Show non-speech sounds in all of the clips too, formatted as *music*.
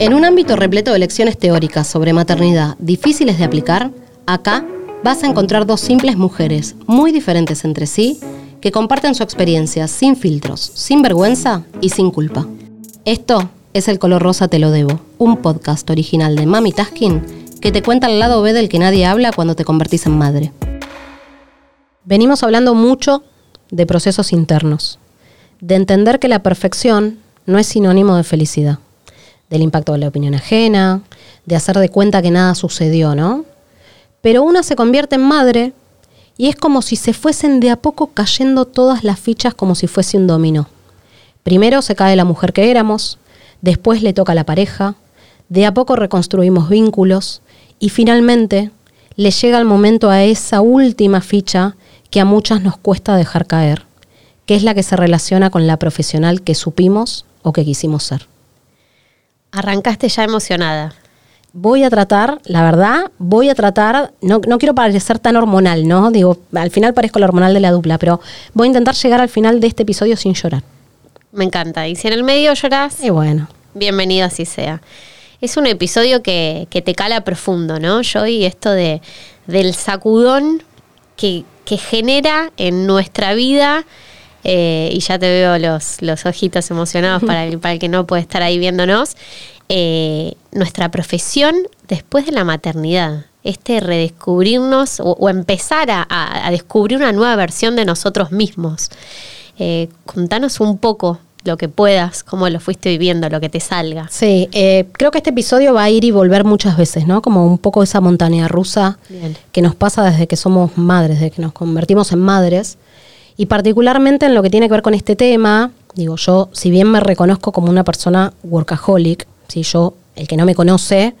En un ámbito repleto de lecciones teóricas sobre maternidad difíciles de aplicar, acá vas a encontrar dos simples mujeres, muy diferentes entre sí, que comparten su experiencia sin filtros, sin vergüenza y sin culpa. Esto es El color rosa te lo debo, un podcast original de Mami Taskin que te cuenta el lado B del que nadie habla cuando te convertís en madre. Venimos hablando mucho de procesos internos, de entender que la perfección no es sinónimo de felicidad del impacto de la opinión ajena, de hacer de cuenta que nada sucedió, ¿no? Pero una se convierte en madre y es como si se fuesen de a poco cayendo todas las fichas como si fuese un dominó. Primero se cae la mujer que éramos, después le toca la pareja, de a poco reconstruimos vínculos y finalmente le llega el momento a esa última ficha que a muchas nos cuesta dejar caer, que es la que se relaciona con la profesional que supimos o que quisimos ser. Arrancaste ya emocionada. Voy a tratar, la verdad, voy a tratar, no, no quiero parecer tan hormonal, ¿no? Digo, al final parezco la hormonal de la dupla, pero voy a intentar llegar al final de este episodio sin llorar. Me encanta. Y si en el medio llorás, Y bueno, bienvenido así sea. Es un episodio que, que te cala profundo, ¿no? Yo y esto de, del sacudón que, que genera en nuestra vida. Eh, y ya te veo los, los ojitos emocionados para el, para el que no puede estar ahí viéndonos. eh, nuestra profesión después de la maternidad. Este redescubrirnos o, o empezar a, descubrir una nueva versión de nosotros mismos. Eh, contanos un poco lo que puedas, cómo lo fuiste viviendo, lo que te salga. sí, eh, creo que este episodio va a ir y volver muchas veces, ¿no? Como un poco esa montaña rusa Bien. que nos pasa desde que somos madres, desde que nos convertimos en madres. Y particularmente en lo que tiene que ver con este tema, digo, yo, si bien me reconozco como una persona workaholic, si yo, el que no me conoce,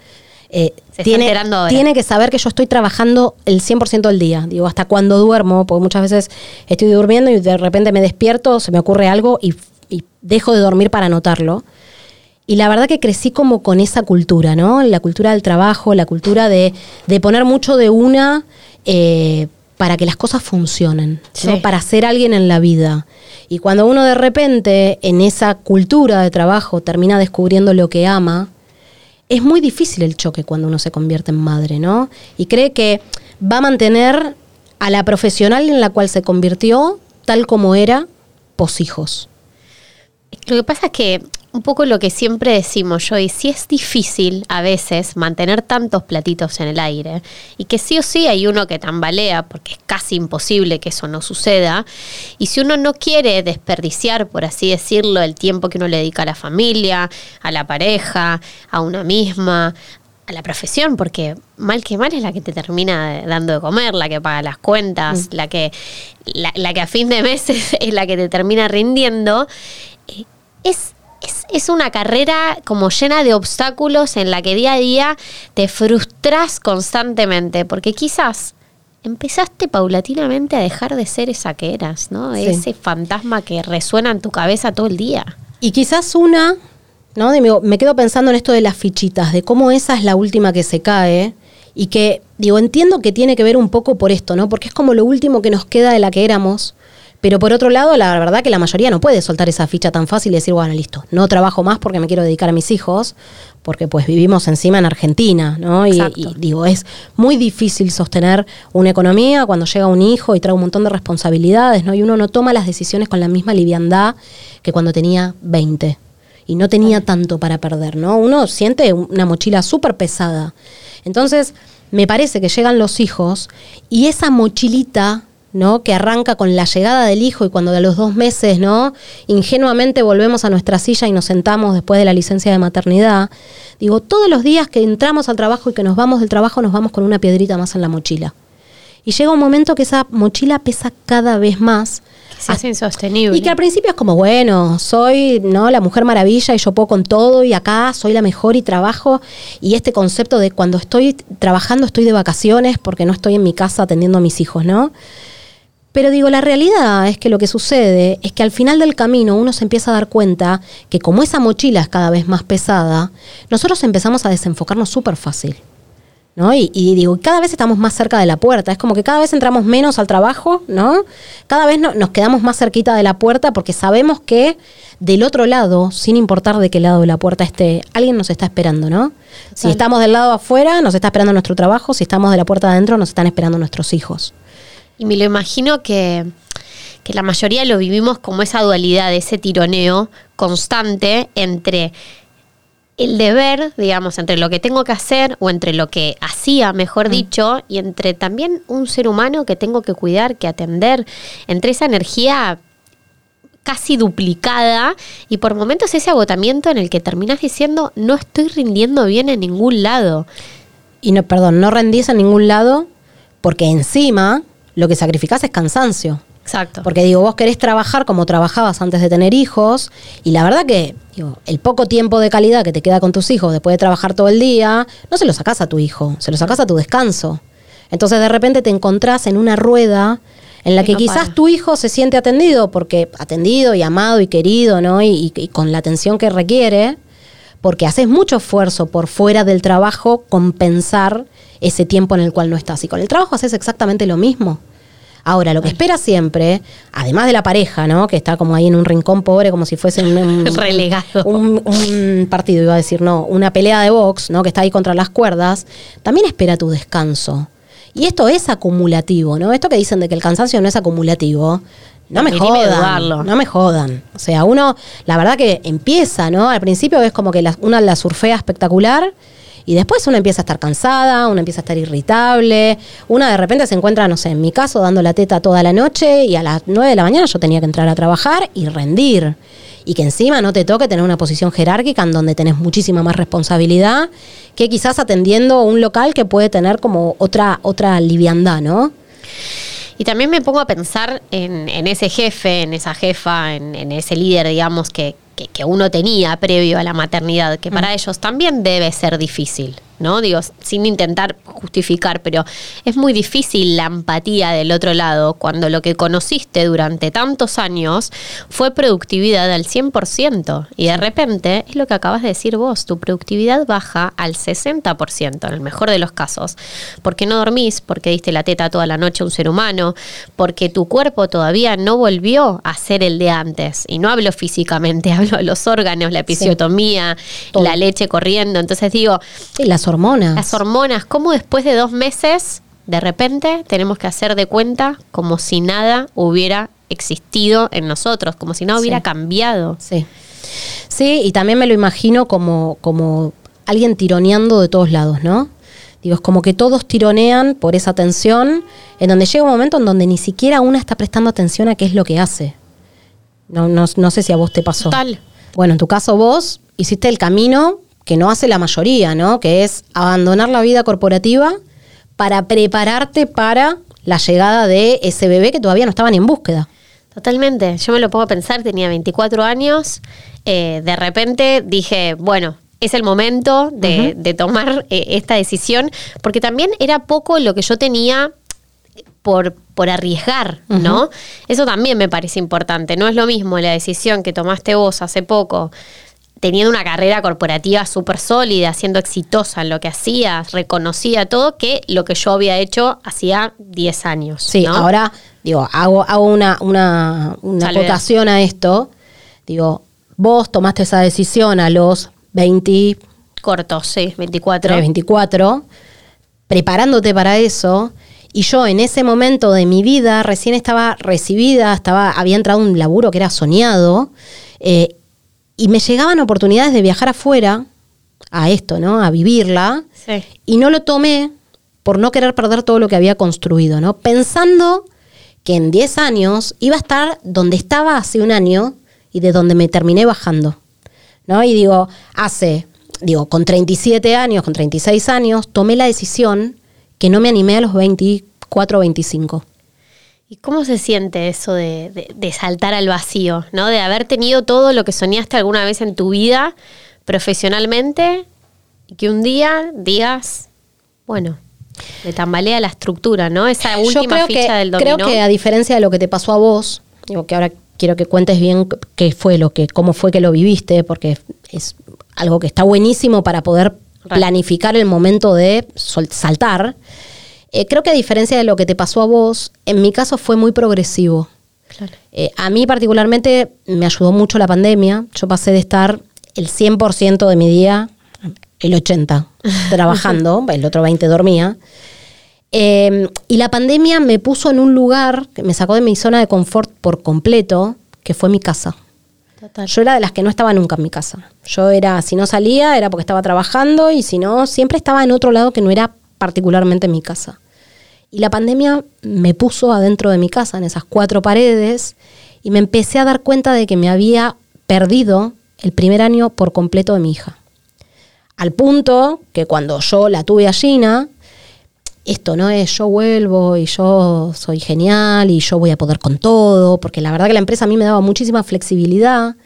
eh, tiene, tiene que saber que yo estoy trabajando el 100% del día. Digo, hasta cuando duermo, porque muchas veces estoy durmiendo y de repente me despierto, se me ocurre algo y, y dejo de dormir para anotarlo. Y la verdad que crecí como con esa cultura, ¿no? La cultura del trabajo, la cultura de, de poner mucho de una eh, para que las cosas funcionen, ¿no? Para ser alguien en la vida. Y cuando uno de repente en esa cultura de trabajo termina descubriendo lo que ama, es muy difícil el choque cuando uno se convierte en madre, ¿no? Y cree que va a mantener a la profesional en la cual se convirtió tal como era, posijos. Lo que pasa es que un poco lo que siempre decimos yo, y si es difícil a veces mantener tantos platitos en el aire, y que sí o sí hay uno que tambalea, porque es casi imposible que eso no suceda, y si uno no quiere desperdiciar, por así decirlo, el tiempo que uno le dedica a la familia, a la pareja, a una misma, a la profesión, porque mal que mal es la que te termina dando de comer, la que paga las cuentas, la, que, la, la que a fin de mes es, *laughs* es la que te termina rindiendo, eh, es, es, es una carrera como llena de obstáculos en la que día a día te frustras constantemente, porque quizás empezaste paulatinamente a dejar de ser esa que eras, ¿no? Sí. Ese fantasma que resuena en tu cabeza todo el día. Y quizás una, ¿no? Digo, me quedo pensando en esto de las fichitas, de cómo esa es la última que se cae. Y que, digo, entiendo que tiene que ver un poco por esto, ¿no? Porque es como lo último que nos queda de la que éramos. Pero por otro lado, la verdad que la mayoría no puede soltar esa ficha tan fácil y decir, bueno, listo, no trabajo más porque me quiero dedicar a mis hijos, porque pues vivimos encima en Argentina, ¿no? Y, y digo, es muy difícil sostener una economía cuando llega un hijo y trae un montón de responsabilidades, ¿no? Y uno no toma las decisiones con la misma liviandad que cuando tenía 20 y no tenía tanto para perder, ¿no? Uno siente una mochila súper pesada. Entonces, me parece que llegan los hijos y esa mochilita, ¿no? Que arranca con la llegada del hijo y cuando de los dos meses, ¿no? Ingenuamente volvemos a nuestra silla y nos sentamos después de la licencia de maternidad. Digo, todos los días que entramos al trabajo y que nos vamos del trabajo, nos vamos con una piedrita más en la mochila. Y llega un momento que esa mochila pesa cada vez más. Que se hace insostenible. Y que al principio es como, bueno, soy no la mujer maravilla y yo puedo con todo y acá soy la mejor y trabajo. Y este concepto de cuando estoy trabajando estoy de vacaciones porque no estoy en mi casa atendiendo a mis hijos, ¿no? Pero digo, la realidad es que lo que sucede es que al final del camino uno se empieza a dar cuenta que como esa mochila es cada vez más pesada, nosotros empezamos a desenfocarnos súper fácil. ¿no? Y, y digo, cada vez estamos más cerca de la puerta. Es como que cada vez entramos menos al trabajo, ¿no? Cada vez no- nos quedamos más cerquita de la puerta porque sabemos que del otro lado, sin importar de qué lado de la puerta esté, alguien nos está esperando, ¿no? Si estamos del lado afuera, nos está esperando nuestro trabajo, si estamos de la puerta adentro, nos están esperando nuestros hijos. Y me lo imagino que, que la mayoría lo vivimos como esa dualidad, ese tironeo constante entre el deber, digamos, entre lo que tengo que hacer o entre lo que hacía, mejor mm. dicho, y entre también un ser humano que tengo que cuidar, que atender, entre esa energía casi duplicada y por momentos ese agotamiento en el que terminas diciendo no estoy rindiendo bien en ningún lado. Y no, perdón, no rendís en ningún lado porque encima lo que sacrificás es cansancio. Exacto. Porque digo, vos querés trabajar como trabajabas antes de tener hijos y la verdad que digo, el poco tiempo de calidad que te queda con tus hijos después de trabajar todo el día, no se lo sacás a tu hijo, se lo sacás a tu descanso. Entonces de repente te encontrás en una rueda en la que, quizás tu hijo se siente atendido, porque atendido y amado y querido, ¿no? Y, y, con la atención que requiere, porque haces mucho esfuerzo por fuera del trabajo compensar ese tiempo en el cual no estás. Y con el trabajo haces exactamente lo mismo. Ahora, lo que espera siempre, además de la pareja, ¿no? Que está como ahí en un rincón pobre, como si fuese un, *laughs* relegado. Un, partido, iba a decir, no, una pelea de box, ¿no? Que está ahí contra las cuerdas, también espera tu descanso. Y esto es acumulativo, ¿no? Esto que dicen de que el cansancio no es acumulativo, no me jodan, no me jodan. O sea, uno, la verdad que empieza, ¿no? Al principio es como que la, una la surfea espectacular y después una empieza a estar cansada, una empieza a estar irritable, una de repente se encuentra, no sé, en mi caso, dando la teta toda la noche y a las 9 de la mañana yo tenía que entrar a trabajar y rendir. Y que encima no te toque tener una posición jerárquica en donde tenés muchísima más responsabilidad que quizás atendiendo un local que puede tener como otra, otra liviandad, ¿no? Y también me pongo a pensar en, ese jefe, en esa jefa, en ese líder, digamos, que, que, uno tenía previo a la maternidad, que para mm. ellos también debe ser difícil. ¿No? Digo, sin intentar justificar, pero es muy difícil la empatía del otro lado cuando lo que conociste durante tantos años fue productividad al 100% y de repente es lo que acabas de decir vos, tu productividad baja al 60% en el mejor de los casos, porque no dormís, porque diste la teta toda la noche a un ser humano, porque tu cuerpo todavía no volvió a ser el de antes, y no hablo físicamente, *laughs* hablo de los órganos, la episiotomía, la leche corriendo, entonces digo, las hormonas. Las hormonas, ¿cómo después de dos meses, de repente, tenemos que hacer de cuenta como si nada hubiera existido en nosotros, como si nada hubiera cambiado? Sí. Sí, y también me lo imagino como, como alguien tironeando de todos lados, ¿no? Digo, es como que todos tironean por esa tensión, en donde llega un momento en donde ni siquiera una está prestando atención a qué es lo que hace. No, no, no sé si a vos te pasó. Total. Bueno, en tu caso vos hiciste el camino que no hace la mayoría, ¿no? Que es abandonar la vida corporativa para prepararte para la llegada de ese bebé que todavía no estaban en búsqueda. Totalmente. Yo me lo puedo pensar, tenía 24 años, eh, de repente dije, bueno, es el momento de, tomar eh, esta decisión, porque también era poco lo que yo tenía por, por arriesgar, ¿no? Eso también me parece importante. No es lo mismo la decisión que tomaste vos hace poco teniendo una carrera corporativa súper sólida, siendo exitosa en lo que hacía, reconocía todo, que lo que yo había hecho hacía 10 años. Sí, ahora, digo, hago, hago una, una, una acotación a esto. Digo, vos tomaste esa decisión a los 20... Cortos, sí, 24. 24, preparándote para eso. Y yo en ese momento de mi vida recién estaba recibida, estaba, había entrado un laburo que era soñado. Eh, y me llegaban oportunidades de viajar afuera a esto, ¿no? A vivirla. Y no lo tomé por no querer perder todo lo que había construido, ¿no? Pensando que en 10 años iba a estar donde estaba hace un año y de donde me terminé bajando, ¿no? Y digo, hace, digo, con 37 años, con 36 años, tomé la decisión que no me animé a los 24 o 25. ¿Y cómo se siente eso de, saltar al vacío, ¿no? De haber tenido todo lo que soñaste alguna vez en tu vida profesionalmente y que un día digas, bueno, me tambalea la estructura, ¿no? Esa última ficha del dominó. Creo que a diferencia de lo que te pasó a vos, digo que ahora quiero que cuentes bien qué fue lo que, cómo fue que lo viviste, porque es algo que está buenísimo para poder planificar el momento de saltar. Eh, creo que a diferencia de lo que te pasó a vos, en mi caso fue muy progresivo. Claro. Eh, a mí particularmente me ayudó mucho la pandemia. Yo pasé de estar el 100% de mi día, el 80%, *laughs* trabajando, el otro 20% dormía. Eh, y la pandemia me puso en un lugar que me sacó de mi zona de confort por completo, que fue mi casa. Total. Yo era de las que no estaba nunca en mi casa. Yo era, si no salía, era porque estaba trabajando y si no, siempre estaba en otro lado que no era particularmente mi casa. Y la pandemia me puso adentro de mi casa, en esas cuatro paredes, y me empecé a dar cuenta de que me había perdido el primer año por completo de mi hija. Al punto que cuando yo la tuve a Gina, esto no es yo vuelvo y yo soy genial y yo voy a poder con todo, porque la verdad que la empresa a mí me daba muchísima flexibilidad.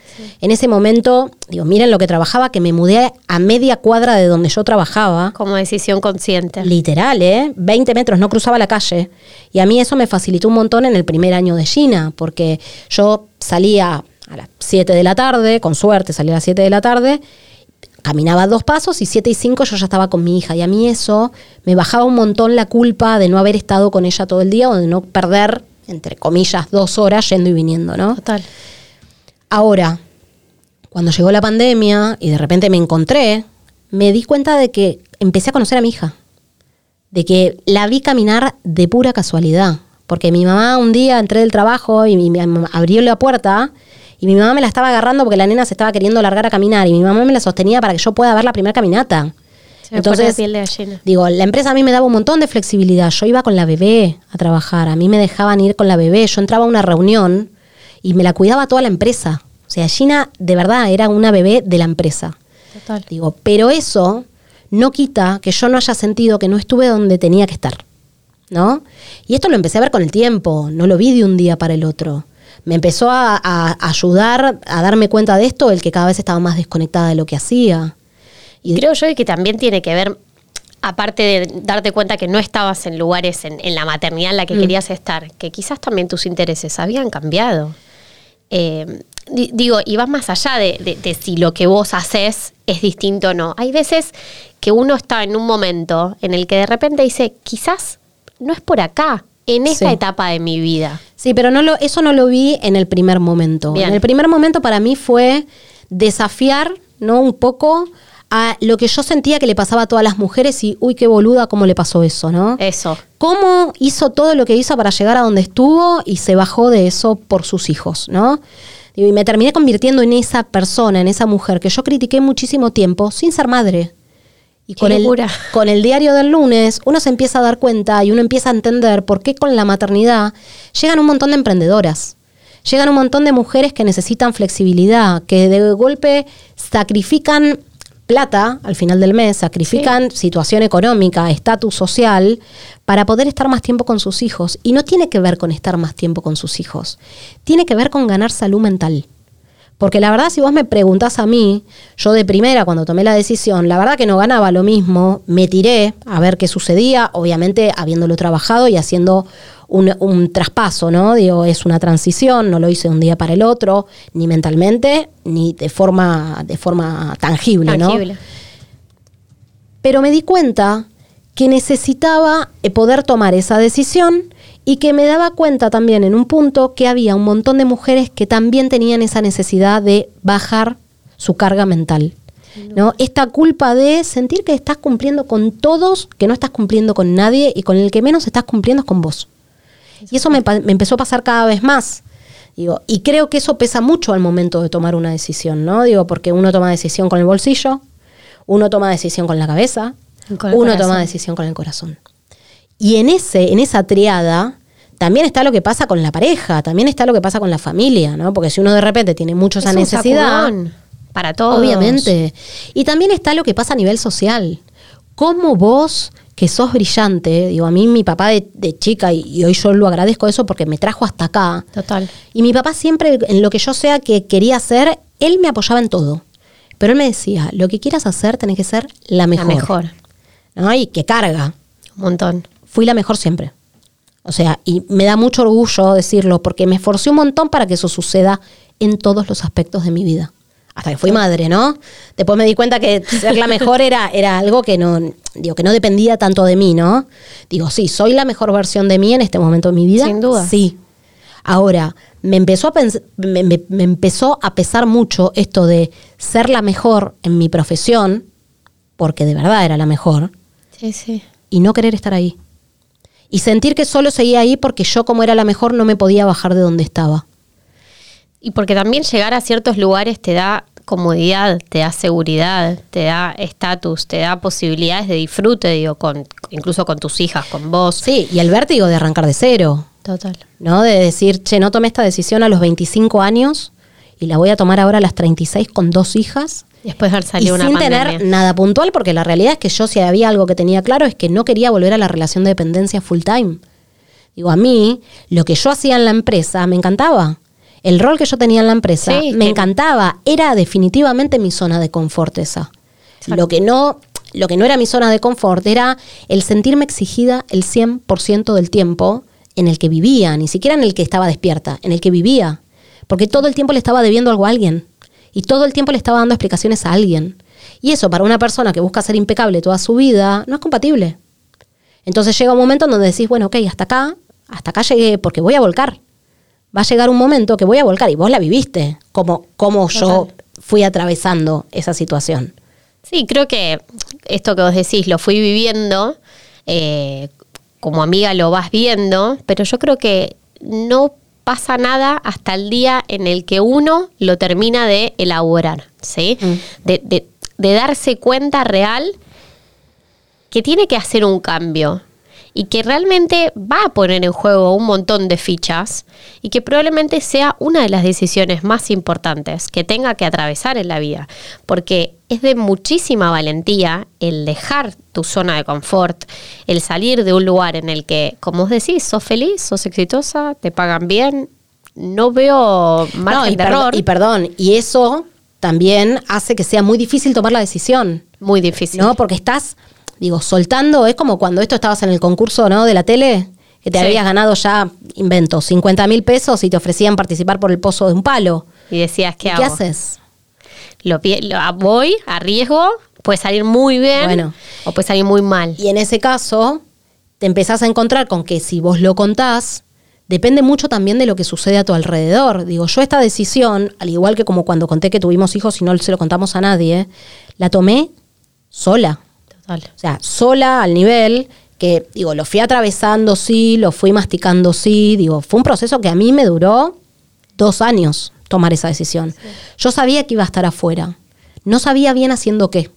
En ese momento, digo, miren lo que trabajaba, que me mudé a media cuadra de donde yo trabajaba. Como decisión consciente. Literal, ¿eh? 20 metros, no cruzaba la calle. Y a mí eso me facilitó un montón en el primer año de Gina, porque yo salía a las 7 de la tarde, con suerte salía a las 7 de la tarde, caminaba dos pasos y 7 y 5 yo ya estaba con mi hija. Y a mí eso me bajaba un montón la culpa de no haber estado con ella todo el día o de no perder, entre comillas, dos horas yendo y viniendo, ¿no? Total. Ahora, cuando llegó la pandemia y de repente me encontré, me di cuenta de que empecé a conocer a mi hija. De que la vi caminar de pura casualidad. Porque mi mamá un día entré del trabajo y me abrió la puerta y mi mamá me la estaba agarrando porque la nena se estaba queriendo largar a caminar y mi mamá me la sostenía para que yo pueda ver la primera caminata. Se me pone la piel de gallina. digo, la empresa a mí me daba un montón de flexibilidad. Yo iba con la bebé a trabajar, a mí me dejaban ir con la bebé. Yo entraba a una reunión y me la cuidaba toda la empresa. O sea, Gina de verdad era una bebé de la empresa. Total. Digo, pero eso no quita que yo no haya sentido que no estuve donde tenía que estar. ¿No? Y esto lo empecé a ver con el tiempo, no lo vi de un día para el otro. Me empezó a, a ayudar a darme cuenta de esto, el que cada vez estaba más desconectada de lo que hacía. Y creo yo que también tiene que ver, aparte de darte cuenta que no estabas en lugares en, en la maternidad en la que Mm. querías estar, que quizás también tus intereses habían cambiado. Eh, di- digo, y vas más allá de, de- de si lo que vos haces es distinto o no. Hay veces que uno está en un momento en el que de repente dice, quizás no es por acá, en esta Sí. etapa de mi vida. Sí, pero no lo, eso no lo vi en el primer momento. Bien. En el primer momento para mí fue desafiar, ¿no? Un poco a lo que yo sentía que le pasaba a todas las mujeres y, uy, qué boluda, cómo le pasó eso, ¿no? Eso. cómo hizo todo lo que hizo para llegar a donde estuvo y se bajó de eso por sus hijos, ¿no? Y me terminé convirtiendo en esa persona, en esa mujer que yo critiqué muchísimo tiempo sin ser madre. Y con el, con el diario del lunes uno se empieza a dar cuenta y uno empieza a entender por qué con la maternidad llegan un montón de emprendedoras. Llegan un montón de mujeres que necesitan flexibilidad, que de golpe sacrifican plata al final del mes, sacrifican situación económica, estatus social, para poder estar más tiempo con sus hijos. Y no tiene que ver con estar más tiempo con sus hijos, tiene que ver con ganar salud mental. Porque la verdad, si vos me preguntás a mí, yo de primera, cuando tomé la decisión, la verdad que no ganaba lo mismo, me tiré a ver qué sucedía, obviamente habiéndolo trabajado y haciendo un, un traspaso, ¿no? Digo, es una transición, no lo hice de un día para el otro, ni mentalmente, ni de forma, de forma tangible, ¿no? Tangible. pero me di cuenta que necesitaba eh, poder tomar esa decisión y que me daba cuenta también en un punto que había un montón de mujeres que también tenían esa necesidad de bajar su carga mental. ¿no? Esta culpa de sentir que estás cumpliendo con todos, que no estás cumpliendo con nadie y con el que menos estás cumpliendo es con vos. Y eso me, empezó a pasar cada vez más. Digo, y creo que eso pesa mucho al momento de tomar una decisión, ¿no? Digo, porque uno toma decisión con el bolsillo, uno toma decisión con la cabeza, uno corazón. toma decisión con el corazón. Y en ese, en esa triada, también está lo que pasa con la pareja, también está lo que pasa con la familia, ¿no? Porque si uno de repente tiene mucho esa Es un necesidad, sacudón para todos. obviamente. Y también está lo que pasa a nivel social. ¿Cómo vos, que sos brillante, digo, a mí mi papá de, de chica, y, y hoy yo lo agradezco eso porque me trajo hasta acá, Total. y mi papá siempre, en lo que yo sea que quería hacer, él me apoyaba en todo. Pero él me decía, lo que quieras hacer, tenés que ser la mejor. La mejor. ¿no? Y que carga. Un montón. Fui la mejor siempre. O sea, y me da mucho orgullo decirlo, porque me esforcé un montón para que eso suceda en todos los aspectos de mi vida. Hasta que fui madre, ¿no? Después me di cuenta que ser la mejor era, era algo que no, digo, que no dependía tanto de mí, ¿no? Digo, sí, soy la mejor versión de mí en este momento de mi vida. Sin duda. Sí. Ahora, me empezó, a me- me empezó a pesar mucho esto de ser la mejor en mi profesión, porque de verdad era la mejor, Sí, sí. y no querer estar ahí. Y sentir que solo seguía ahí porque yo como era la mejor no me podía bajar de donde estaba. Y porque también llegar a ciertos lugares te da comodidad, te da seguridad, te da estatus, te da posibilidades de disfrute, digo, con, incluso con tus hijas, con vos. Sí, y el vértigo de arrancar de cero, Total. ¿no? De decir, che, no tomé esta decisión a los 25 años y la voy a tomar ahora a las 36 con dos hijas. Después de haber Y salido una sin pandemia. tener nada puntual, porque la realidad es que yo si había algo que tenía claro es que no quería volver a la relación de dependencia full time. Digo, a mí, lo que yo hacía en la empresa me encantaba. El rol que yo tenía en la empresa Sí, me que- encantaba. Era definitivamente mi zona de confort esa. Exacto. Lo que, no, lo que no era mi zona de confort era el sentirme exigida el 100% del tiempo en el que vivía, ni siquiera en el que estaba despierta, en el que vivía. Porque todo el tiempo le estaba debiendo algo a alguien. Y todo el tiempo le estaba dando explicaciones a alguien. Y eso para una persona que busca ser impecable toda su vida no es compatible. Entonces llega un momento en donde decís, bueno, ok, hasta acá, hasta acá llegué porque voy a volcar. Va a llegar un momento que voy a volcar y vos la viviste, como, como yo fui atravesando esa situación. Sí, creo que esto que vos decís lo fui viviendo, eh, como amiga lo vas viendo, pero yo creo que no pasa nada hasta el día en el que uno lo termina de elaborar, ¿sí? Mm. De, de- de darse cuenta real que tiene que hacer un cambio y que realmente va a poner en juego un montón de fichas y que probablemente sea una de las decisiones más importantes que tenga que atravesar en la vida, porque es de muchísima valentía el dejar tu zona de confort, el salir de un lugar en el que, como vos decís, sos feliz, sos exitosa, te pagan bien, no veo No, margen y, de error, y perdón, y eso también hace que sea muy difícil tomar la decisión. muy difícil. ¿no? Porque estás, digo, soltando, es como cuando esto estabas en el concurso, ¿no? De la tele, que te Sí. habías ganado ya, invento, 50 mil pesos y te ofrecían participar por el pozo de un palo. Y decías, ¿qué ¿Y hago? ¿Qué haces? Lo, lo- voy, arriesgo, puede salir muy bien Bueno. o puede salir muy mal. Y en ese caso, te empezás a encontrar con que si vos lo contás, depende mucho también de lo que sucede a tu alrededor. Digo, yo esta decisión, al igual que como cuando conté que tuvimos hijos y no se lo contamos a nadie, la tomé sola. Total. O sea, sola al nivel que, digo, lo fui atravesando, sí, lo fui masticando, sí, digo, fue un proceso que a mí me duró dos años tomar esa decisión. Yo sabía que iba a estar afuera, no sabía bien haciendo qué,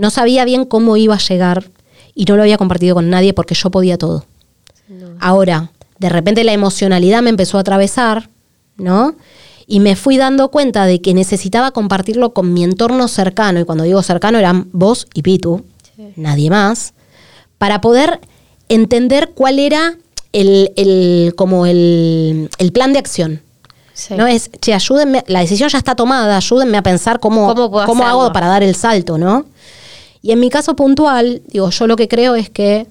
no sabía bien cómo iba a llegar y no lo había compartido con nadie porque yo podía todo. Ahora, de repente la emocionalidad me empezó a atravesar, ¿no? Y me fui dando cuenta de que necesitaba compartirlo con mi entorno cercano, y cuando digo cercano eran vos y Pitu, nadie más, para poder entender cuál era el, el- como el, el plan de acción. Sí. No es, che, ayúdenme, la decisión ya está tomada, ayúdenme a pensar cómo, ¿Cómo hago para dar el salto, ¿no? Y en mi caso puntual, digo, yo lo que creo es que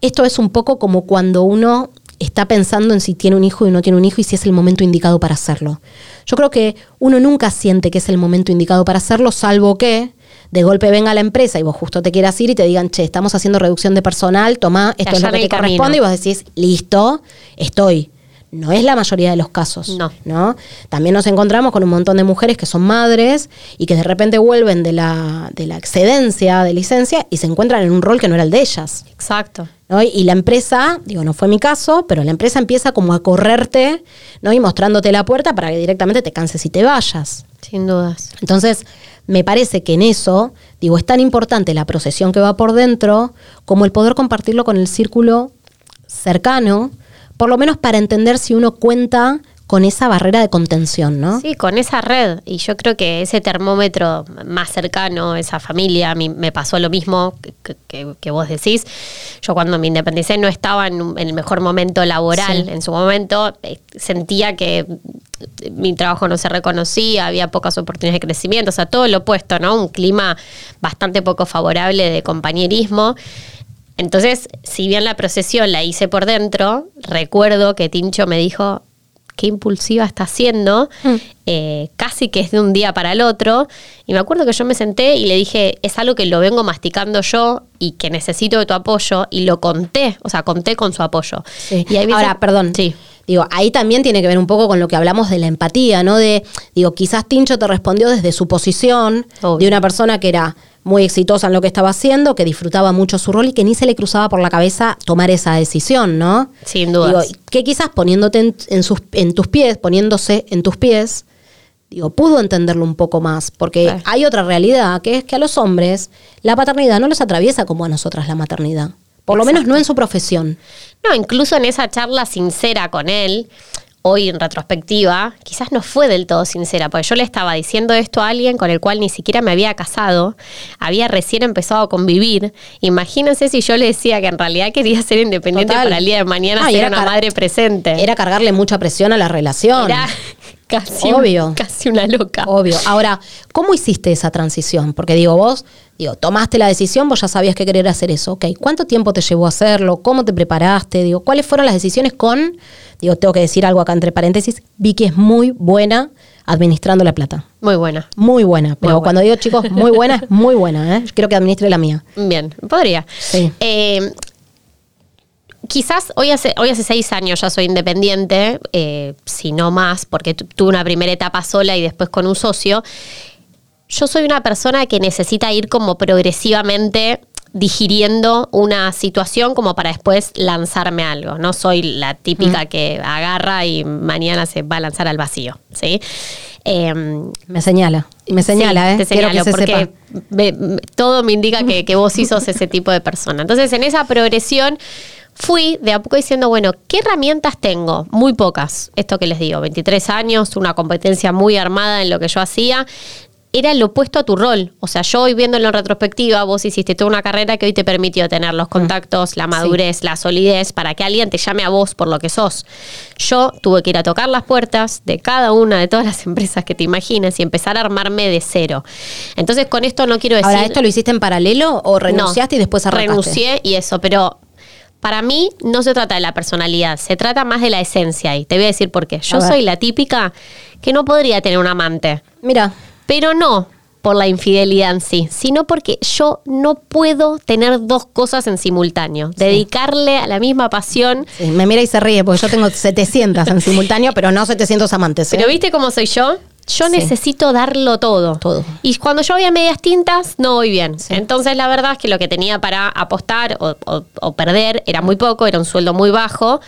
esto es un poco como cuando uno está pensando en si tiene un hijo y no tiene un hijo y si es el momento indicado para hacerlo. Yo creo que uno nunca siente que es el momento indicado para hacerlo, salvo que de golpe venga la empresa y vos justo te quieras ir y te digan, che, estamos haciendo reducción de personal, toma, esto es lo que te camino. corresponde y vos decís, listo, estoy. No es la mayoría de los casos. No. ¿no? También nos encontramos con un montón de mujeres que son madres y que de repente vuelven de la, de la excedencia de licencia y se encuentran en un rol que no era el de ellas. Exacto. ¿no? Y la empresa, digo, no fue mi caso, pero la empresa empieza como a correrte ¿no? y mostrándote la puerta para que directamente te canses y te vayas. Sin dudas. Entonces, me parece que en eso, digo, es tan importante la procesión que va por dentro como el poder compartirlo con el círculo cercano, por lo menos para entender si uno cuenta con esa barrera de contención, ¿no? Sí, con esa red. Y yo creo que ese termómetro más cercano, esa familia, a mí me pasó lo mismo que, que- que vos decís. Yo cuando me independicé no estaba en, en el mejor momento laboral. Sí. En su momento eh, sentía que mi trabajo no se reconocía, había pocas oportunidades de crecimiento, o sea, todo lo opuesto, ¿no? Un clima bastante poco favorable de compañerismo. Entonces, si bien la procesión la hice por dentro, recuerdo que Tincho me dijo, qué impulsiva está siendo, eh, casi que es de un día para el otro. Y me acuerdo que yo me senté y le dije, es algo que lo vengo masticando yo y que necesito de tu apoyo. Y lo conté, o sea, conté con su apoyo. Sí. Y ahí Ahora, perdón. Sí. Digo, ahí también tiene que ver un poco con lo que hablamos de la empatía, ¿no? De, digo, quizás Tincho te respondió desde su posición Obvio. de una persona que era muy exitosa en lo que estaba haciendo, que disfrutaba mucho su rol y que ni se le cruzaba por la cabeza tomar esa decisión, ¿no? Sin. Digo, que quizás poniéndote en, en sus, en tus pies, poniéndose en tus pies, digo, pudo entenderlo un poco más, porque Claro. hay otra realidad, que es que a los hombres la paternidad no los atraviesa como a nosotras la maternidad. Por lo menos no en su profesión. No, incluso en esa charla sincera con él, hoy en retrospectiva, quizás no fue del todo sincera, porque yo le estaba diciendo esto a alguien con el cual ni siquiera me había casado, había recién empezado a convivir. Imagínense si yo le decía que en realidad quería ser independiente Total. para el día de mañana ser era una madre presente. Era cargarle mucha presión a la relación. Era casi, Obvio. casi una loca. Obvio. Ahora, ¿cómo hiciste esa transición? Porque digo, vos, digo, tomaste la decisión, vos ya sabías que querer hacer eso. Ok, ¿cuánto tiempo te llevó a hacerlo? ¿Cómo te preparaste? Digo, ¿cuáles fueron las decisiones con, digo, tengo que decir algo acá entre paréntesis, Vicky es muy buena administrando la plata. Muy buena. Muy buena. Pero buena. cuando digo, chicos, muy buena, es muy buena, ¿eh? Quiero que administre la mía. Bien, podría. Sí. Eh, quizás hoy hace, hoy hace seis años ya soy independiente, eh, si no más, porque tu- tuve una primera etapa sola y después con un socio. Yo soy una persona que necesita ir como progresivamente digiriendo una situación como para después lanzarme a algo. No soy la típica que agarra y mañana se va a lanzar al vacío. ¿sí? Em, Me señala. Me señala, Sí, ¿eh? te Quiero señalo, que se porque sepa. me- me- todo me indica que, que vos sí sos ese tipo de persona. Entonces, en esa progresión fui de a poco diciendo, bueno, ¿qué herramientas tengo? Muy pocas. Esto que les digo, 23 años, una competencia muy armada en lo que yo hacía. Era lo opuesto a tu rol. O sea, yo hoy viéndolo en retrospectiva, vos hiciste toda una carrera que hoy te permitió tener los contactos, la madurez, la solidez, para que alguien te llame a vos por lo que sos. Yo tuve que ir a tocar las puertas de cada una de todas las empresas que te imagines y empezar a armarme de cero. Entonces, con esto no quiero decir. Ahora, ¿esto lo hiciste en paralelo o renunciaste No, y después arrancaste? Renuncié y eso, pero para mí no se trata de la personalidad, se trata más de la esencia. Y te voy a decir por qué. Yo soy la típica que no podría tener un amante, Mira, pero no por la infidelidad en sí, sino porque yo no puedo tener dos cosas en simultáneo. Dedicarle a la misma pasión. sí, me mira y se ríe porque yo tengo 700 en simultáneo, pero no 700 amantes. ¿eh? Pero ¿viste cómo soy yo? Yo Sí. necesito darlo todo. Todo. Y cuando yo voy a medias tintas, no voy bien. Sí. Entonces, la verdad es que lo que tenía para apostar o, o- o perder era muy poco, era un sueldo muy bajo.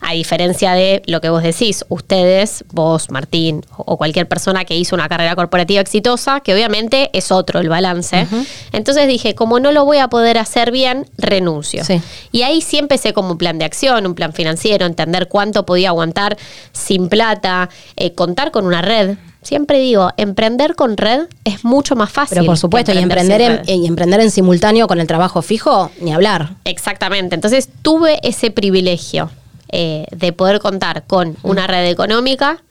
A diferencia de lo que vos decís, ustedes, vos, Martín, o, cualquier persona que hizo una carrera corporativa exitosa, que obviamente es otro el balance. Entonces dije, como no lo voy a poder hacer bien, renuncio. Sí. Y ahí sí empecé como un plan de acción, un plan financiero, entender cuánto podía aguantar sin plata, eh, contar con una red. Siempre digo, emprender con red es mucho más fácil. Pero por supuesto, y emprender, en, y emprender en simultáneo con el trabajo fijo, ni hablar. Exactamente. Entonces tuve ese privilegio eh, de poder contar con una red económica.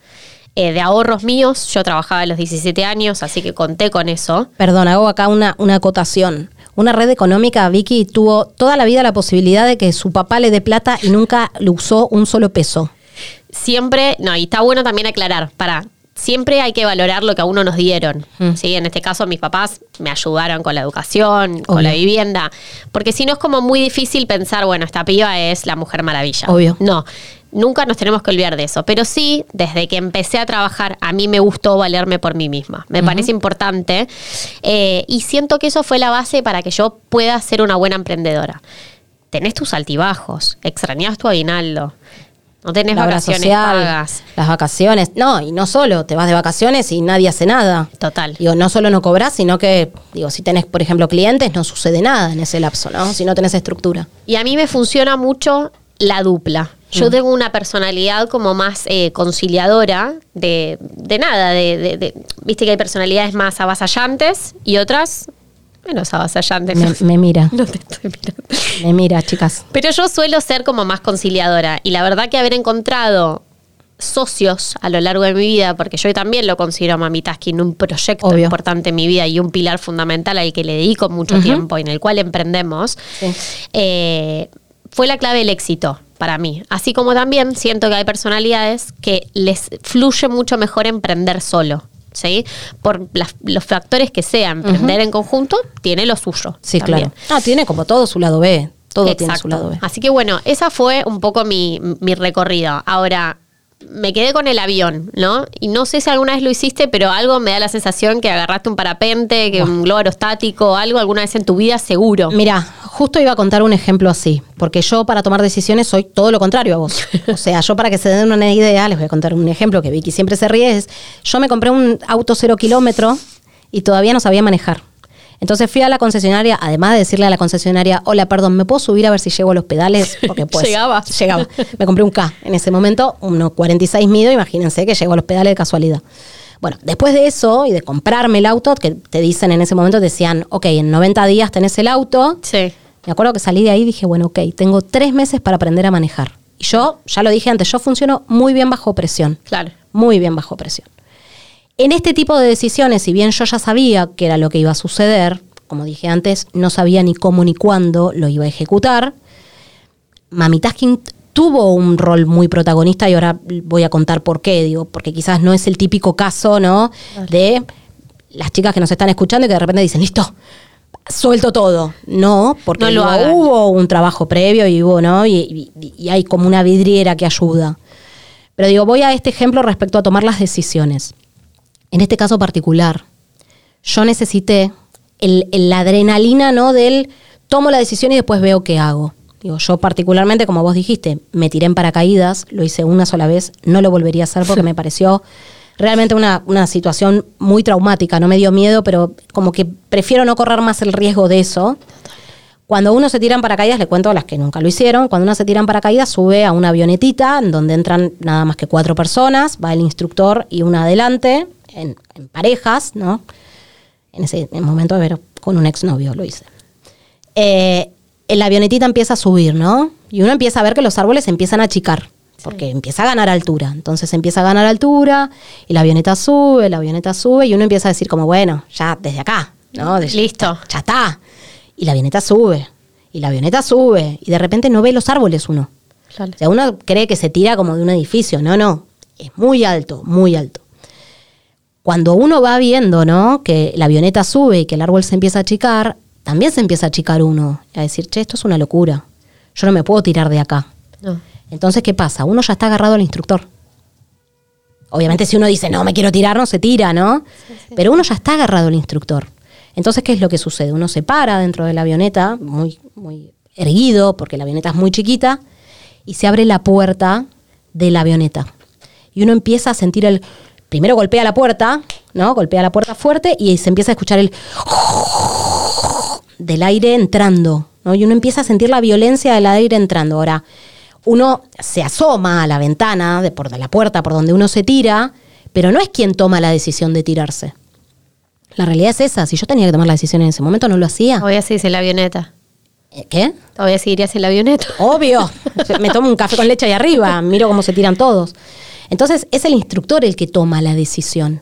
eh, de ahorros míos, yo trabajaba a los 17 años, así que conté con eso. Perdón, hago acá una, una acotación. Una red económica, Vicky tuvo toda la vida la posibilidad de que su papá le dé plata y nunca le usó un solo peso. siempre, no, y está bueno también aclarar, para, siempre hay que valorar lo que a uno nos dieron. Mm. ¿sí? En este caso, mis papás me ayudaron con la educación, con la vivienda, porque si no es como muy difícil pensar, bueno, esta piba es la mujer maravilla. Obvio. No. Nunca nos tenemos que olvidar de eso, pero sí, desde que empecé a trabajar, a mí me gustó valerme por mí misma. Me parece importante eh, y siento que eso fue la base para que yo pueda ser una buena emprendedora. Tenés tus altibajos, extrañás tu aguinaldo, no tenés La vacaciones social, pagas. las vacaciones. No, y no solo, te vas de vacaciones y nadie hace nada. Total. Digo, no solo no cobras, sino que, digo, si tenés, por ejemplo, clientes, no sucede nada en ese lapso, ¿no? Si no tenés estructura. Y a mí me funciona mucho la dupla. Yo tengo una personalidad como más eh, conciliadora de, de nada, de, de- de- viste que hay personalidades más avasallantes y otras menos avasallantes. Me, me mira, *laughs* No te estoy mirando. me mira, chicas. Pero yo suelo ser como más conciliadora y la verdad que haber encontrado socios a lo largo de mi vida, porque yo también lo considero a Mami Tasking un proyecto Obvio. importante en mi vida y un pilar fundamental al que le dedico mucho tiempo y en el cual emprendemos, Sí. eh, fue la clave del éxito para mí. Así como también siento que hay personalidades que les fluye mucho mejor emprender solo. ¿Sí? Por las- los factores que sea, emprender en conjunto tiene lo suyo. Sí, también. claro. Ah, tiene como todo su lado B. Todo tiene su lado B. Así que bueno, esa fue un poco mi, mi recorrido. Ahora, me quedé con el avión, ¿no? Y no sé si alguna vez lo hiciste, pero algo me da la sensación que agarraste un parapente, que un globo aerostático, algo alguna vez en tu vida seguro. Mira, justo iba a contar un ejemplo así, porque yo para tomar decisiones soy todo lo contrario a vos. O sea, yo para que se den una idea, les voy a contar un ejemplo que Vicky siempre se ríe, es, yo me compré un auto cero kilómetro y todavía no sabía manejar. Entonces fui a la concesionaria, además de decirle a la concesionaria, hola, perdón, ¿me puedo subir a ver si llego a los pedales? *laughs* Porque pues llegaba. Llegaba. Me compré un K en ese momento, 1,46 mido, imagínense que llego a los pedales de casualidad. Bueno, después de eso y de comprarme el auto, que te dicen en ese momento, decían, ok, en 90 días tenés el auto. Sí. Me acuerdo que salí de ahí y dije, bueno, ok, tengo tres meses para aprender a manejar. Y yo, ya lo dije antes, yo funciono muy bien bajo presión. Claro. Muy bien bajo presión. En este tipo de decisiones, si bien yo ya sabía que era lo que iba a suceder, como dije antes, no sabía ni cómo ni cuándo lo iba a ejecutar, Mami Tasking tuvo un rol muy protagonista y ahora voy a contar por qué, digo, porque quizás no es el típico caso, ¿no? De las chicas que nos están escuchando y que de repente dicen, listo, suelto todo. No, porque No lo digo, hagan. hubo un trabajo previo y hubo, ¿no? Y, y- y hay como una vidriera que ayuda. Pero digo, voy a este ejemplo respecto a tomar las decisiones. En este caso particular, yo necesité el, el- la adrenalina, ¿no? Del tomo la decisión y después veo qué hago. Digo, yo particularmente, como vos dijiste, me tiré en paracaídas, lo hice una sola vez, no lo volvería a hacer porque *laughs* me pareció realmente una, una situación muy traumática, no me dio miedo, pero como que prefiero no correr más el riesgo de eso. Cuando uno se tira en paracaídas, le cuento a las que nunca lo hicieron, cuando uno se tira en paracaídas sube a una avionetita en donde entran nada más que cuatro personas, va el instructor y una adelante, en, en parejas, ¿no? En ese en el momento de ver con un exnovio lo hice. Eh, la avionetita empieza a subir, ¿no? Y uno empieza a ver que los árboles empiezan a achicar, porque empieza a ganar altura. Entonces empieza a ganar altura y la avioneta sube, la avioneta sube y uno empieza a decir como, bueno, ya desde acá, ¿no? Listo. Ya está. Y la avioneta sube, y la avioneta sube, y de repente no ve los árboles uno. Claro. O sea, uno cree que se tira como de un edificio. No, no. Es muy alto, muy alto. Cuando uno va viendo, ¿no? Que la avioneta sube y que el árbol se empieza a achicar, también se empieza a achicar uno. A decir, che, esto es una locura. Yo no me puedo tirar de acá. No. Entonces, ¿qué pasa? Uno ya está agarrado al instructor. Obviamente, si uno dice, no, me quiero tirar, no se tira, ¿no? Pero uno ya está agarrado al instructor. Entonces, ¿qué es lo que sucede? Uno se para dentro de la avioneta, muy, muy erguido, porque la avioneta es muy chiquita, y se abre la puerta de la avioneta. Y uno empieza a sentir el. Primero golpea la puerta, ¿no? Golpea la puerta fuerte y se empieza a escuchar el *laughs* del aire entrando, ¿no? Y uno empieza a sentir la violencia del aire entrando. Ahora, uno se asoma a la ventana, de por de la puerta por donde uno se tira, pero no es quien toma la decisión de tirarse. La realidad es esa. Si yo tenía que tomar la decisión en ese momento, no lo hacía. Todavía seguís en la avioneta. Eh, ¿Qué? Todavía seguirías en la avioneta. Obvio. *laughs* Me tomo un café con leche ahí arriba, miro cómo se tiran todos. Entonces, es el instructor el que toma la decisión.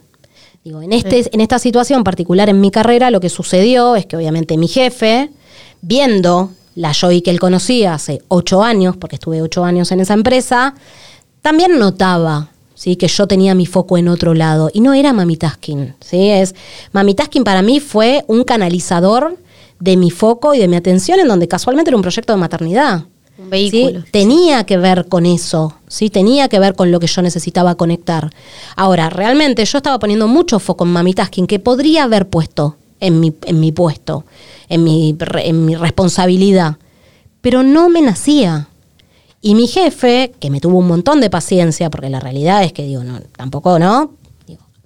Digo, en, este, en esta situación particular en mi carrera, lo que sucedió es que obviamente mi jefe, viendo la Joy que él conocía hace ocho años, porque estuve ocho años en esa empresa, también notaba ¿sí? que yo tenía mi foco en otro lado. Y no era Mami. ¿sí? Es, Mami para mí fue un canalizador de mi foco y de mi atención en donde casualmente era un proyecto de maternidad. Un ¿sí? Tenía que ver con eso, ¿sí? tenía que ver con lo que yo necesitaba conectar. Ahora, realmente yo estaba poniendo mucho foco en Mami Tasking que podría haber puesto en mi, en mi puesto, en mi, en mi responsabilidad, pero no me nacía. Y mi jefe, que me tuvo un montón de paciencia, porque la realidad es que digo, no, tampoco, ¿no?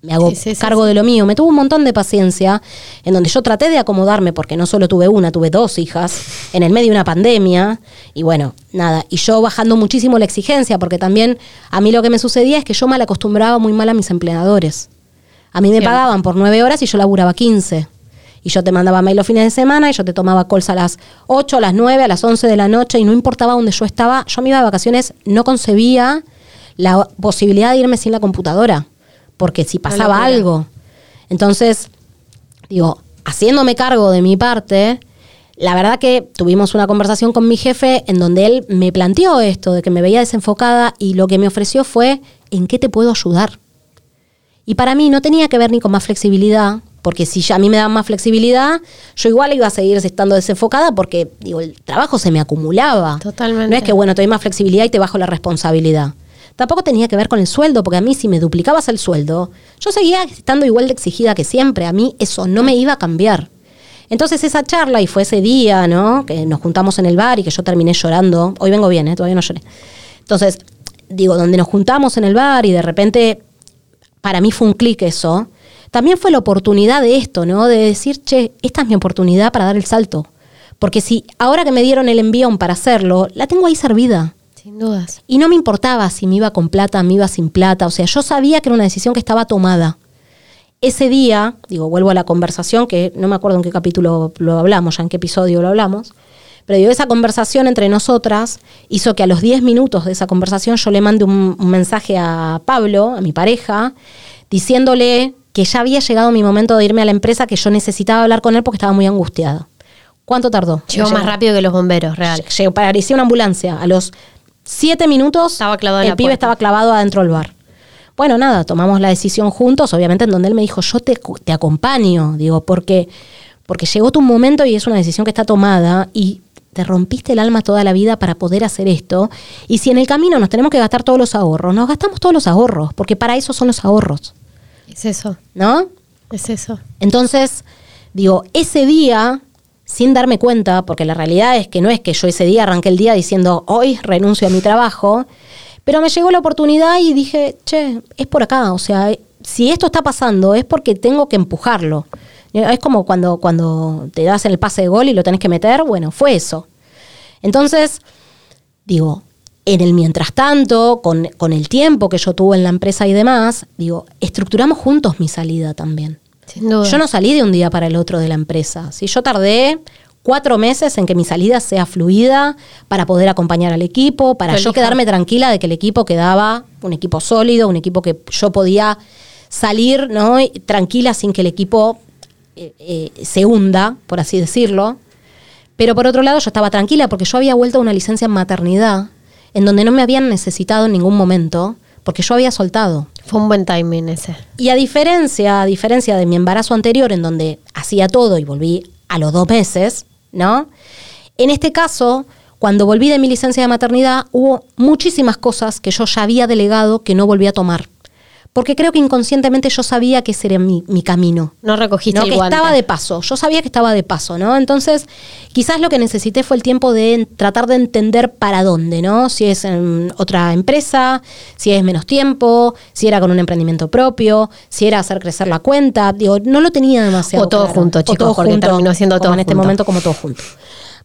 Me hago Sí, sí, sí, cargo de lo mío. Me tuvo un montón de paciencia, en donde yo traté de acomodarme, porque no solo tuve una, tuve dos hijas, en el medio de una pandemia. Y bueno, nada. Y yo bajando muchísimo la exigencia, porque también a mí lo que me sucedía es que yo mal acostumbraba muy mal a mis empleadores. A mí me pagaban por nueve horas y yo laburaba 15. Y yo te mandaba mail los fines de semana y yo te tomaba calls a las 8, a las 9, a las 11 de la noche y no importaba dónde yo estaba. Yo me iba de vacaciones, no concebía la posibilidad de irme sin la computadora. Porque si pasaba algo. Entonces, digo, haciéndome cargo de mi parte, la verdad que tuvimos una conversación con mi jefe en donde él me planteó esto de que me veía desenfocada y lo que me ofreció fue, ¿en qué te puedo ayudar? Y para mí no tenía que ver ni con más flexibilidad, Porque si ya a mí me daban más flexibilidad, yo igual iba a seguir estando desenfocada porque, digo, el trabajo se me acumulaba. Totalmente. No es que, bueno, te doy más flexibilidad y te bajo la responsabilidad. Tampoco tenía que ver con el sueldo, porque a mí si me duplicabas el sueldo, yo seguía estando igual de exigida que siempre. A mí eso no me iba a cambiar. Entonces esa charla, y fue ese día, ¿no? Que nos juntamos en el bar y que yo terminé llorando. Hoy vengo bien, ¿eh? Todavía no lloré. Entonces, digo, donde nos juntamos en el bar y de repente, para mí fue un clic eso también fue la oportunidad de esto, ¿no? De decir, che, esta es mi oportunidad para dar el salto. Porque si ahora que me dieron el envión para hacerlo, la tengo ahí servida. Sin dudas. Y no me importaba si me iba con plata, me iba sin plata. O sea, yo sabía que era una decisión que estaba tomada. Ese día, digo, vuelvo a la conversación, que no me acuerdo en qué capítulo lo hablamos, ya en qué episodio lo hablamos, pero digo, esa conversación entre nosotras hizo que a los 10 minutos de esa conversación yo le mande un, un mensaje a Pablo, a mi pareja, diciéndole que ya había llegado mi momento de irme a la empresa, que yo necesitaba hablar con él porque estaba muy angustiado. ¿Cuánto tardó? Llegó más rápido que los bomberos, real. Llegó, parecía una ambulancia. A los siete minutos, Estaba clavado el pibe puerta. estaba clavado adentro del bar. Bueno, nada, tomamos la decisión juntos, obviamente en donde él me dijo, yo te, te acompaño, digo, porque, porque llegó tu momento y es una decisión que está tomada y te rompiste el alma toda la vida para poder hacer esto. Y si en el camino nos tenemos que gastar todos los ahorros, nos gastamos todos los ahorros, porque para eso son los ahorros, Es eso, ¿no? es eso. Entonces, digo, ese día, sin darme cuenta, porque la realidad es que no es que yo ese día arranqué el día diciendo, hoy renuncio a mi trabajo, pero me llegó la oportunidad y dije, che, es por acá, o sea, si esto está pasando es porque tengo que empujarlo. Es como cuando, cuando te das el pase de gol y lo tenés que meter, bueno, fue eso. Entonces, digo, en el mientras tanto, con, con el tiempo que yo tuve en la empresa y demás, digo, estructuramos juntos mi salida también. Sin duda. Yo no salí de un día para el otro de la empresa. Si yo tardé cuatro meses en que mi salida sea fluida para poder acompañar al equipo, para yo quedarme tranquila de que el equipo quedaba un equipo sólido, un equipo que yo podía salir ¿no? Tranquila sin que el equipo eh, eh, se hunda, por así decirlo. Pero por otro lado yo estaba tranquila porque yo había vuelto a una licencia en maternidad en donde no me habían necesitado en ningún momento porque yo había soltado. Fue un buen timing ese. Y a diferencia, a diferencia de mi embarazo anterior, en donde hacía todo y volví a los dos meses, ¿no? En este caso, cuando volví de mi licencia de maternidad, hubo muchísimas cosas que yo ya había delegado que no volví a tomar. Porque creo que inconscientemente yo sabía que ese era mi, mi camino. No recogiste ¿no? el que guante. estaba de paso. Yo sabía que estaba de paso, ¿no? Entonces, quizás lo que necesité fue el tiempo de tratar de entender para dónde, ¿no? Si es en otra empresa, si es menos tiempo, si era con un emprendimiento propio, si era hacer crecer la cuenta. Digo, no lo tenía demasiado. O todo claro. junto, O chicos, todo porque junto, terminó siendo todo en este junto. momento como todo junto.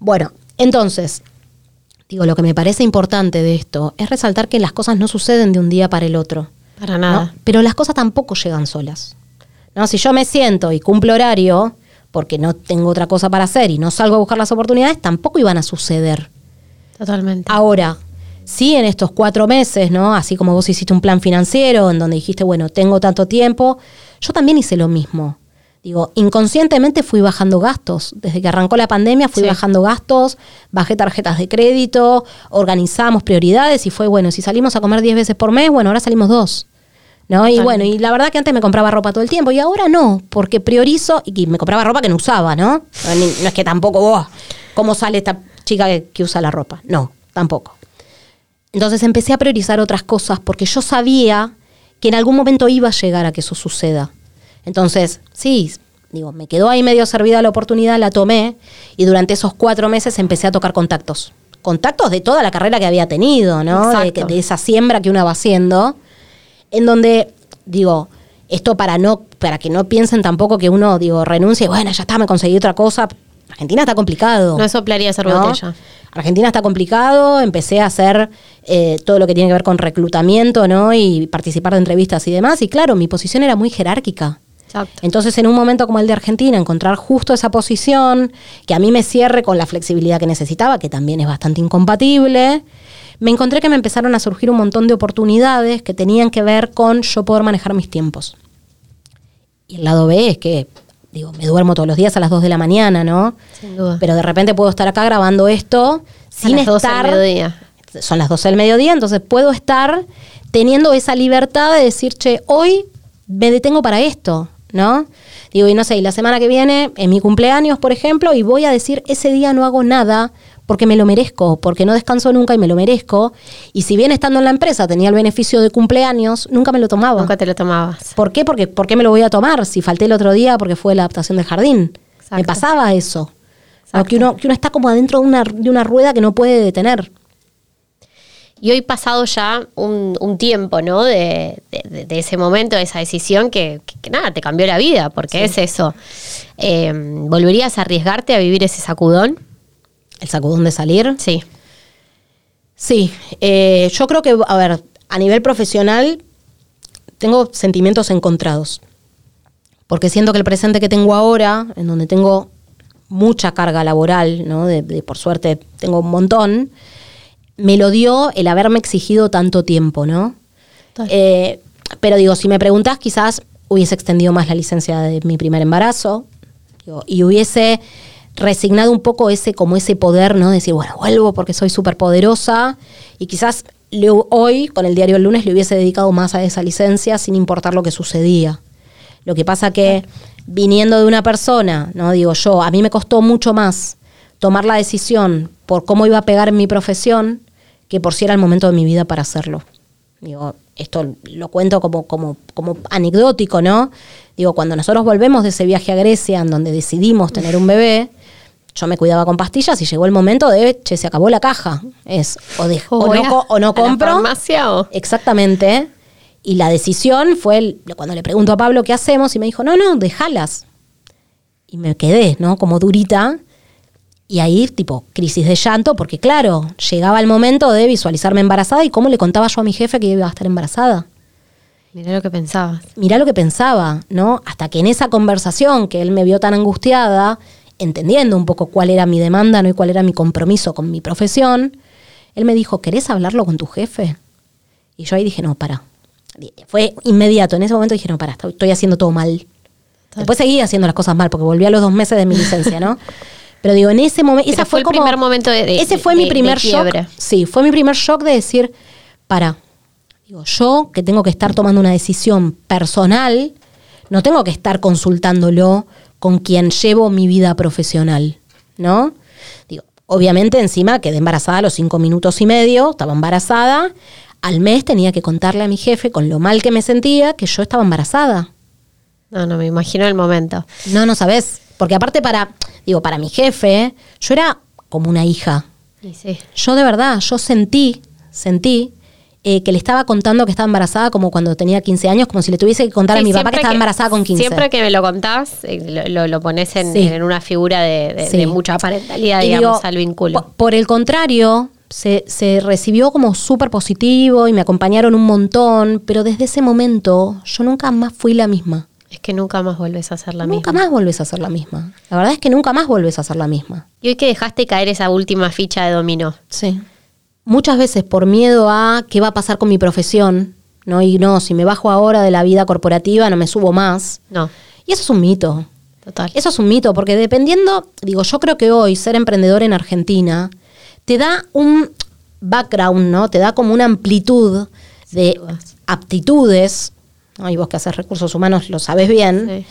Bueno, entonces, digo, lo que me parece importante de esto es resaltar que las cosas no suceden de un día para el otro. Para ¿no? nada. Pero las cosas tampoco llegan solas. ¿no? Si yo me siento y cumplo horario, porque no tengo otra cosa para hacer y no salgo a buscar las oportunidades, tampoco iban a suceder. Totalmente. Ahora, sí en estos cuatro meses, ¿no? Así como vos hiciste un plan financiero en donde dijiste, bueno, tengo tanto tiempo, yo también hice lo mismo. Digo, inconscientemente fui bajando gastos. Desde que arrancó la pandemia fui Sí. bajando gastos, bajé tarjetas de crédito, organizamos prioridades y fue, bueno, si salimos a comer 10 veces por mes, bueno, ahora salimos dos. ¿No? Y bueno, y la verdad que antes me compraba ropa todo el tiempo y ahora no, porque priorizo y me compraba ropa que no usaba, ¿no? No, es que tampoco vos, ¿cómo sale esta chica que, que usa la ropa? No, tampoco. Entonces empecé a priorizar otras cosas porque yo sabía que en algún momento iba a llegar a que eso suceda. Entonces, sí, digo, me quedó ahí medio servida la oportunidad, la tomé y durante esos cuatro meses empecé a tocar contactos. Contactos de toda la carrera que había tenido, ¿no? De, esa siembra que uno va haciendo en donde, digo, esto para no, para que no piensen tampoco que uno, digo, renuncie, bueno, ya está, me conseguí otra cosa. Argentina está complicado. No soplaría esa ¿no? botella. Argentina está complicado, empecé a hacer eh, todo lo que tiene que ver con reclutamiento, ¿no? Y participar de entrevistas y demás. Y claro, mi posición era muy jerárquica. Exacto. Entonces, en un momento como el de Argentina, encontrar justo esa posición que a mí me cierre con la flexibilidad que necesitaba, que también es bastante incompatible, me encontré que me empezaron a surgir un montón de oportunidades que tenían que ver con yo poder manejar mis tiempos. Y el lado B es que, digo, me duermo todos los días a las 2 de la mañana, ¿no? Sin duda. Pero de repente puedo estar acá grabando esto sin a las 12 del mediodía. son las 12 del mediodía, entonces puedo estar teniendo esa libertad de decir, che, hoy me detengo para esto. ¿No? Digo, y no sé, y la semana que viene, en mi cumpleaños, por ejemplo, y voy a decir, ese día no hago nada porque me lo merezco, porque no descanso nunca y me lo merezco. Y si bien estando en la empresa tenía el beneficio de cumpleaños, nunca me lo tomaba. Nunca te lo tomabas. ¿Por qué? Porque ¿por qué me lo voy a tomar si falté el otro día porque fue la adaptación del jardín? Me pasaba eso. Que, uno, que uno está como adentro de una, de una rueda que no puede detener. Y hoy pasado ya un, tiempo, ¿no? De, ese momento, de esa decisión que, nada, te cambió la vida, porque es eso. Eh, ¿Volverías a arriesgarte a vivir ese sacudón? ¿El sacudón de salir? Sí. Sí, eh, yo creo que, a ver, a nivel profesional tengo sentimientos encontrados. Porque siento que el presente que tengo ahora, en donde tengo mucha carga laboral, ¿no? De, por suerte tengo un montón, me lo dio el haberme exigido tanto tiempo, ¿no? Eh, pero digo, si me preguntas, quizás hubiese extendido más la licencia de mi primer embarazo y hubiese resignado un poco ese, como ese poder, ¿no? Decir, bueno, vuelvo porque soy súper poderosa. Y quizás hoy, con el diario el lunes, le hubiese dedicado más a esa licencia sin importar lo que sucedía. Lo que pasa que viniendo de una persona, ¿no? Digo yo, a mí me costó mucho más tomar la decisión por cómo iba a pegar en mi profesión que por si era el momento de mi vida para hacerlo. Digo, esto lo cuento como, como, como anecdótico, ¿no? Digo, cuando nosotros volvemos de ese viaje a Grecia, en donde decidimos tener un bebé, yo me cuidaba con pastillas y llegó el momento de, che, se acabó la caja. Es o, dejo, o, no, o no compro. Exactamente. Y la decisión fue cuando le pregunto a Pablo qué hacemos y me dijo, no, no, déjalas. Y me quedé, ¿no? Como durita. Y ahí, tipo, crisis de llanto, porque claro, llegaba el momento de visualizarme embarazada y cómo le contaba yo a mi jefe que iba a estar embarazada. Mirá lo que pensabas. Mirá lo que pensaba, ¿no? Hasta que en esa conversación que él me vio tan angustiada, entendiendo un poco cuál era mi demanda ¿no? y cuál era mi compromiso con mi profesión, él me dijo, ¿querés hablarlo con tu jefe? Y yo ahí dije, no, para. Fue inmediato. En ese momento dije, no, para, estoy haciendo todo mal. Después seguí haciendo las cosas mal, porque volví a los dos meses de mi licencia, ¿no? *laughs* Pero digo, en ese momento. Ese fue, el primer momento de. ese fue mi primer shock. Sí, fue mi primer shock de decir, para. Digo, yo que tengo que estar tomando una decisión personal, no tengo que estar consultándolo con quien llevo mi vida profesional, ¿no? Digo, obviamente encima quedé embarazada a los cinco minutos y medio, estaba embarazada, al mes tenía que contarle a mi jefe con lo mal que me sentía que yo estaba embarazada. No, no, me imagino el momento. No, no sabes, porque aparte para, digo, para mi jefe, yo era como una hija. Sí. Yo de verdad, yo sentí, sentí eh, que le estaba contando que estaba embarazada como cuando tenía 15 años, como si le tuviese que contar a mi papá que estaba embarazada con 15. Siempre que me lo contás, eh, lo, lo, pones en, una figura de, mucha parentalidad, digamos, al vínculo. Por, el contrario, se, se, recibió como súper positivo y me acompañaron un montón, pero desde ese momento yo nunca más fui la misma. Es que nunca más vuelves a ser la misma. Nunca más vuelves a ser la misma. La verdad es que nunca más vuelves a ser la misma. Y hoy que dejaste caer esa última ficha de dominó. Sí muchas veces por miedo a qué va a pasar con mi profesión, ¿no? Y no, si me bajo ahora de la vida corporativa no me subo más. No. Y eso es un mito. Total. Eso es un mito, porque dependiendo, digo, yo creo que hoy ser emprendedor en Argentina te da un background, ¿no? Te da como una amplitud de aptitudes, ¿no? y vos que haces recursos humanos lo sabes bien,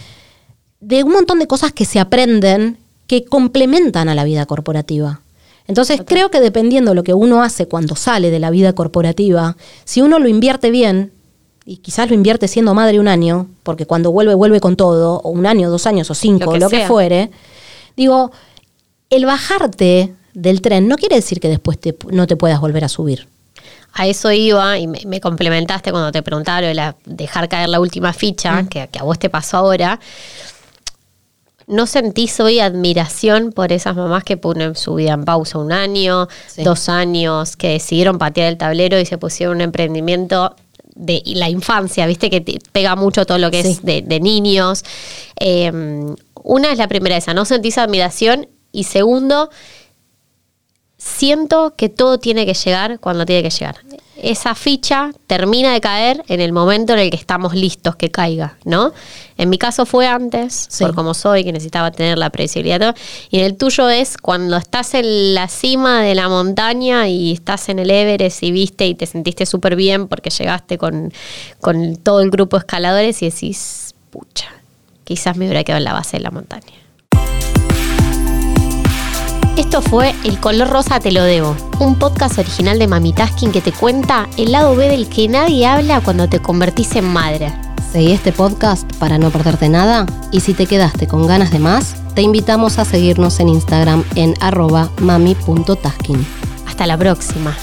de un montón de cosas que se aprenden que complementan a la vida corporativa. Entonces creo que dependiendo de lo que uno hace cuando sale de la vida corporativa, si uno lo invierte bien, y quizás lo invierte siendo madre un año, porque cuando vuelve, vuelve con todo, o un año, dos años, o cinco, lo que, fuere, digo, el bajarte del tren no quiere decir que después no te puedas volver a subir. A eso iba y me, complementaste cuando te preguntaba lo de dejar caer la última ficha, mm. que, que, a vos te pasó ahora. ¿No sentís hoy admiración por esas mamás que ponen su vida en pausa un año, dos años, que decidieron patear el tablero y se pusieron un emprendimiento de la infancia, viste que pega mucho todo lo que es de, niños? Em, una es la primera esa, ¿no sentís admiración? Y segundo, siento que todo tiene que llegar cuando tiene que llegar esa ficha termina de caer en el momento en el que estamos listos que caiga, ¿no? En mi caso fue antes, por como soy, que necesitaba tener la previsibilidad. Y en el tuyo es cuando estás en la cima de la montaña y estás en el Everest y viste y te sentiste súper bien porque llegaste con, con todo el grupo de escaladores y decís, pucha, quizás me hubiera quedado en la base de la montaña. Esto fue El color rosa te lo debo, un podcast original de Mami Tasking que te cuenta el lado B del que nadie habla cuando te convertís en madre. Seguí este podcast para no perderte nada y si te quedaste con ganas de más, te invitamos a seguirnos en Instagram en arroba mami.tasking. Hasta la próxima.